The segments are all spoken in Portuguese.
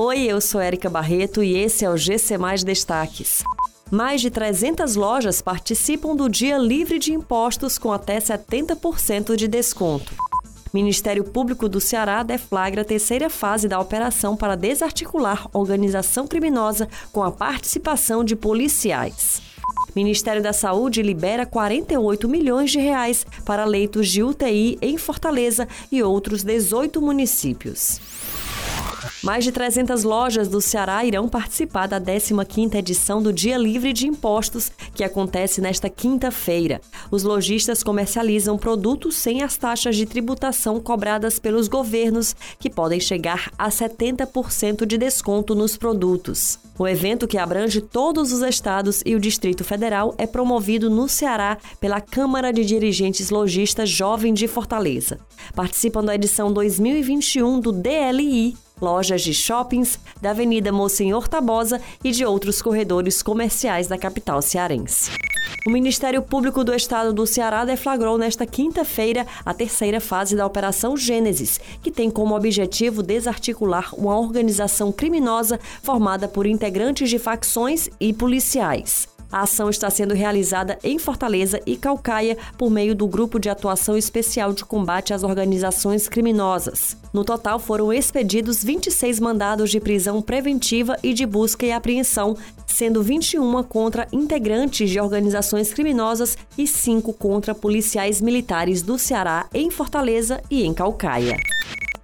Oi, eu sou Érica Barreto e esse é o GC Mais Destaques. Mais de 300 lojas participam do Dia Livre de Impostos com até 70% de desconto. Ministério Público do Ceará deflagra a terceira fase da operação para desarticular organização criminosa com a participação de policiais. Ministério da Saúde libera 48 milhões de reais para leitos de UTI em Fortaleza e outros 18 municípios. Mais de 300 lojas do Ceará irão participar da 15ª edição do Dia Livre de Impostos, que acontece nesta quinta-feira. Os lojistas comercializam produtos sem as taxas de tributação cobradas pelos governos, que podem chegar a 70% de desconto nos produtos. O evento, que abrange todos os estados e o Distrito Federal, é promovido no Ceará pela Câmara de Dirigentes Lojistas Jovem de Fortaleza. Participam da edição 2021 do DLI, lojas de shoppings, da Avenida Monsenhor Tabosa e de outros corredores comerciais da capital cearense. O Ministério Público do Estado do Ceará deflagrou nesta quinta-feira a terceira fase da Operação Gênesis, que tem como objetivo desarticular uma organização criminosa formada por integrantes de facções e policiais. A ação está sendo realizada em Fortaleza e Calcaia por meio do Grupo de Atuação Especial de Combate às Organizações Criminosas. No total, foram expedidos 26 mandados de prisão preventiva e de busca e apreensão, sendo 21 contra integrantes de organizações criminosas e 5 contra policiais militares do Ceará em Fortaleza e em Calcaia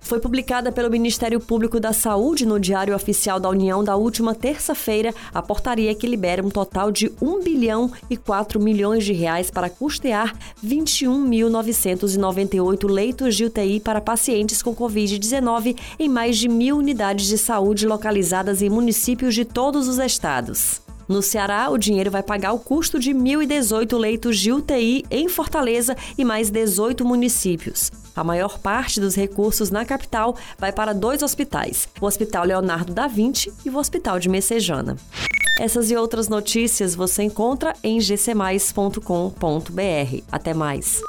foi publicada pelo Ministério Público da Saúde no Diário Oficial da União da última terça-feira a portaria que libera um total de 1 bilhão e 4 milhões de reais para custear 21.998 leitos de UTI para pacientes com Covid-19 em mais de mil unidades de saúde localizadas em municípios de todos os estados. No Ceará, o dinheiro vai pagar o custo de 1.018 leitos de UTI em Fortaleza e mais 18 municípios. A maior parte dos recursos na capital vai para dois hospitais: o Hospital Leonardo da Vinci e o Hospital de Messejana. Essas e outras notícias você encontra em gcmais.com.br. Até mais.